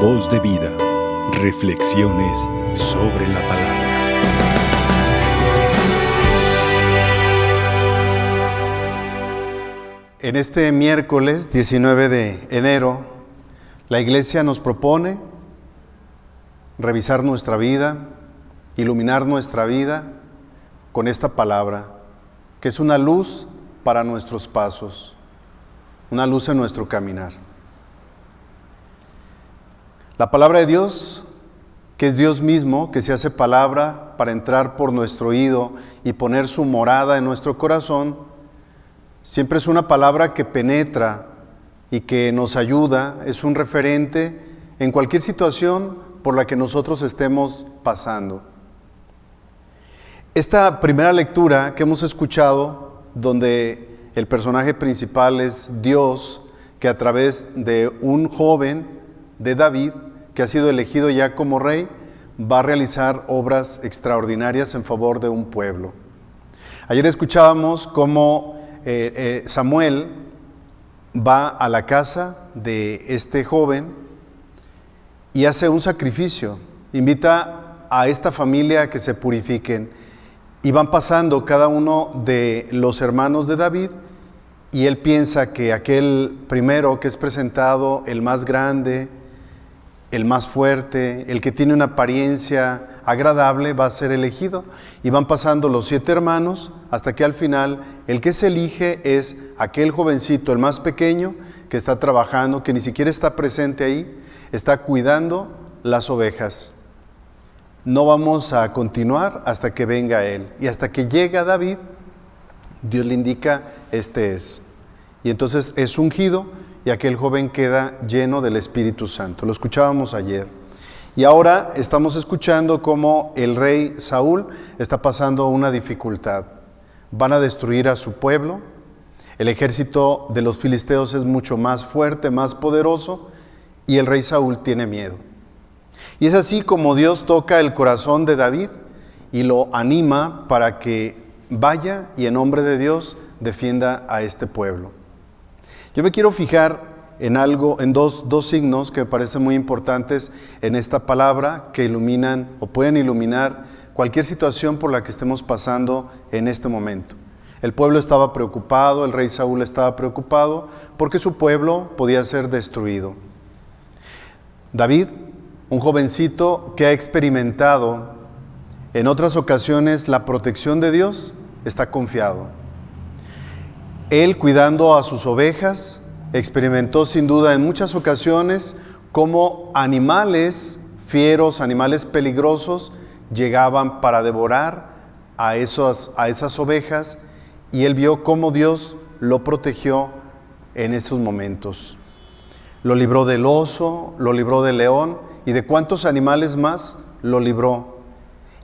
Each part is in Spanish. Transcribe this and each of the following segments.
Voz de vida. Reflexiones sobre la palabra. En este miércoles 19 de enero, la iglesia nos propone revisar nuestra vida, iluminar nuestra vida con esta palabra, que es una luz para nuestros pasos, una luz en nuestro caminar. La palabra de Dios, que es Dios mismo, que se hace palabra para entrar por nuestro oído y poner su morada en nuestro corazón, siempre es una palabra que penetra y que nos ayuda, es un referente en cualquier situación por la que nosotros estemos pasando. Esta primera lectura que hemos escuchado, donde el personaje principal es Dios, que a través de un joven de David, que ha sido elegido ya como rey, va a realizar obras extraordinarias en favor de un pueblo. Ayer escuchábamos cómo eh, eh, Samuel va a la casa de este joven y hace un sacrificio, invita a esta familia a que se purifiquen y van pasando cada uno de los hermanos de David y él piensa que aquel primero que es presentado, el más grande, el más fuerte, el que tiene una apariencia agradable, va a ser elegido. Y van pasando los siete hermanos hasta que al final el que se elige es aquel jovencito, el más pequeño, que está trabajando, que ni siquiera está presente ahí, está cuidando las ovejas no vamos a continuar hasta que venga Él. Y hasta que llega David, Dios le indica, este es. Y entonces es ungido y aquel joven queda lleno del Espíritu Santo. Lo escuchábamos ayer. Y ahora estamos escuchando cómo el rey Saúl está pasando una dificultad. Van a destruir a su pueblo. El ejército de los filisteos es mucho más fuerte, más poderoso, y el rey Saúl tiene miedo. Y es así como Dios toca el corazón de David y lo anima para que vaya y en nombre de Dios defienda a este pueblo. Yo me quiero fijar en algo, en dos, signos que me parecen muy importantes en esta palabra que iluminan o pueden iluminar cualquier situación por la que estemos pasando en este momento. El pueblo estaba preocupado, el rey Saúl estaba preocupado porque su pueblo podía ser destruido. David un jovencito que ha experimentado en otras ocasiones la protección de Dios, está confiado. Él cuidando a sus ovejas, experimentó sin duda en muchas ocasiones cómo animales fieros, animales peligrosos, llegaban para devorar a, a esas ovejas y él vio cómo Dios lo protegió en esos momentos. Lo libró del oso, lo libró del león y de cuántos animales más lo libró.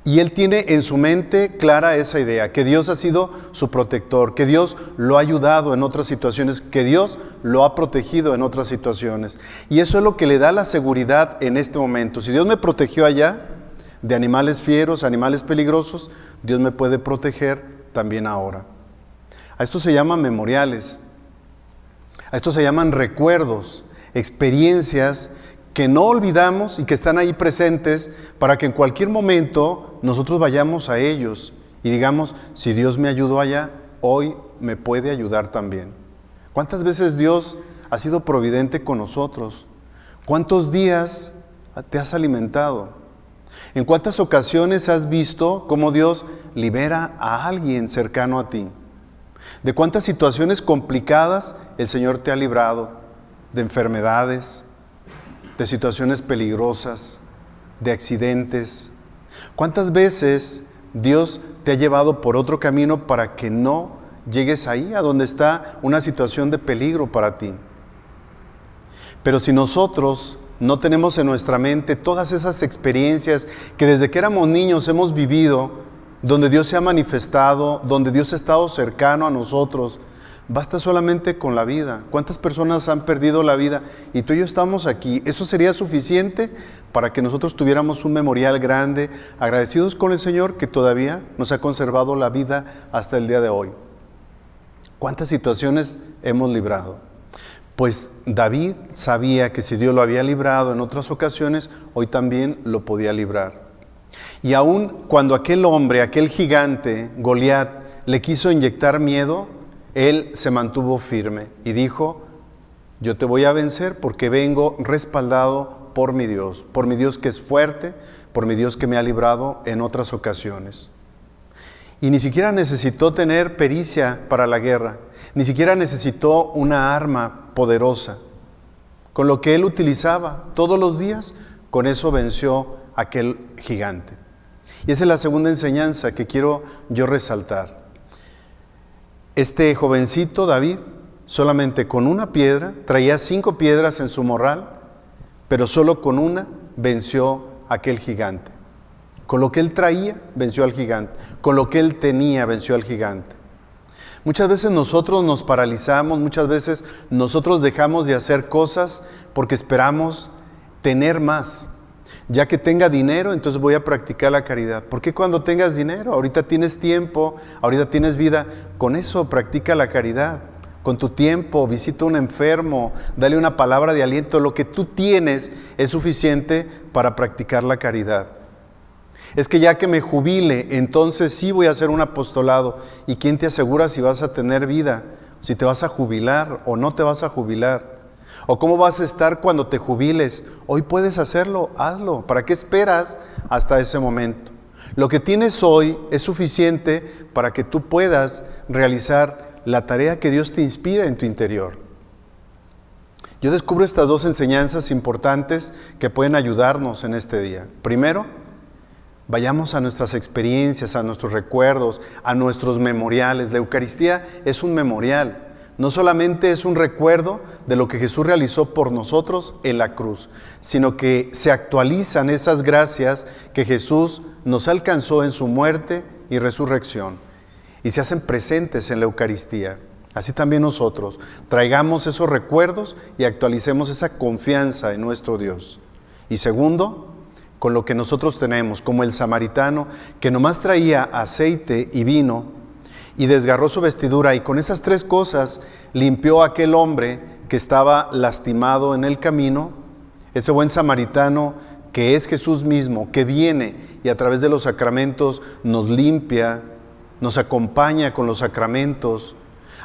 Y él tiene en su mente clara esa idea, que Dios ha sido su protector, que Dios lo ha ayudado en otras situaciones, que Dios lo ha protegido en otras situaciones. Y eso es lo que le da la seguridad en este momento. Si Dios me protegió allá de animales fieros, animales peligrosos, Dios me puede proteger también ahora. A esto se llaman memoriales, a esto se llaman recuerdos, experiencias que no olvidamos y que están ahí presentes para que en cualquier momento nosotros vayamos a ellos y digamos, si Dios me ayudó allá, hoy me puede ayudar también. ¿Cuántas veces Dios ha sido providente con nosotros? ¿Cuántos días te has alimentado? ¿En cuántas ocasiones has visto cómo Dios libera a alguien cercano a ti? ¿De cuántas situaciones complicadas el Señor te ha librado? De enfermedades, de situaciones peligrosas, de accidentes. ¿Cuántas veces Dios te ha llevado por otro camino para que no llegues ahí, a donde está una situación de peligro para ti? Pero si nosotros no tenemos en nuestra mente todas esas experiencias que desde que éramos niños hemos vivido, donde Dios se ha manifestado, donde Dios ha estado cercano a nosotros, Basta solamente con la vida. ¿Cuántas personas han perdido la vida? Y tú y yo estamos aquí. ¿Eso sería suficiente para que nosotros tuviéramos un memorial grande, agradecidos con el Señor que todavía nos ha conservado la vida hasta el día de hoy? ¿Cuántas situaciones hemos librado? pues David sabía que si Dios lo había librado en otras ocasiones, hoy también lo podía librar. Y aun cuando aquel hombre, aquel gigante, Goliat, le quiso inyectar miedo, él se mantuvo firme y dijo, yo te voy a vencer porque vengo respaldado por mi Dios, por mi Dios que es fuerte, por mi Dios que me ha librado en otras ocasiones. Y ni siquiera necesitó tener pericia para la guerra, ni siquiera necesitó una arma poderosa. Con lo que él utilizaba todos los días, con eso venció aquel gigante. Y esa es la segunda enseñanza que quiero yo resaltar. Este jovencito David, solamente con una piedra, traía cinco piedras en su morral, pero solo con una venció aquel gigante. Con lo que él traía, venció al gigante. Con lo que él tenía, venció al gigante. Muchas veces nosotros nos paralizamos, muchas veces nosotros dejamos de hacer cosas porque esperamos tener más. Ya que tenga dinero, entonces voy a practicar la caridad. ¿Por qué cuando tengas dinero? Ahorita tienes tiempo, ahorita tienes vida. Con eso practica la caridad. Con tu tiempo, visita a un enfermo, dale una palabra de aliento. Lo que tú tienes es suficiente para practicar la caridad es que ya que me jubile, entonces sí voy a hacer un apostolado. ¿Y quién te asegura si vas a tener vida? Si te vas a jubilar o no te vas a jubilar. ¿O cómo vas a estar cuando te jubiles? Hoy puedes hacerlo, hazlo. ¿Para qué esperas hasta ese momento? Lo que tienes hoy es suficiente para que tú puedas realizar la tarea que Dios te inspira en tu interior. Yo descubro estas dos enseñanzas importantes que pueden ayudarnos en este día. Primero, Vayamos a nuestras experiencias, a nuestros recuerdos, a nuestros memoriales. La Eucaristía es un memorial. No solamente es un recuerdo de lo que Jesús realizó por nosotros en la cruz, sino que se actualizan esas gracias que Jesús nos alcanzó en su muerte y resurrección y se hacen presentes en la Eucaristía. Así también nosotros traigamos esos recuerdos y actualicemos esa confianza en nuestro Dios. Y segundo, con lo que nosotros tenemos, como el samaritano que nomás traía aceite y vino y desgarró su vestidura y con esas tres cosas limpió a aquel hombre que estaba lastimado en el camino, ese buen samaritano que es Jesús mismo, que viene y a través de los sacramentos nos limpia, nos acompaña con los sacramentos,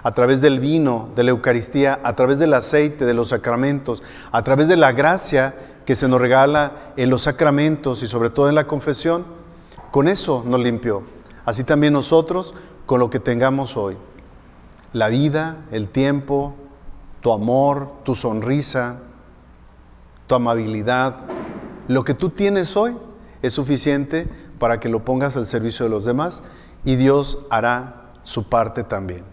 a través del vino, de la Eucaristía, a través del aceite, de los sacramentos, a través de la gracia que se nos regala en los sacramentos y sobre todo en la confesión, con eso nos limpió. Así también nosotros con lo que tengamos hoy. La vida, el tiempo, tu amor, tu sonrisa, tu amabilidad, lo que tú tienes hoy es suficiente para que lo pongas al servicio de los demás y Dios hará su parte también.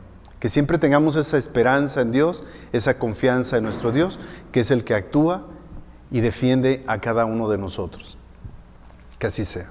Que siempre tengamos esa esperanza en Dios, esa confianza en nuestro Dios, que es el que actúa y defiende a cada uno de nosotros. Que así sea.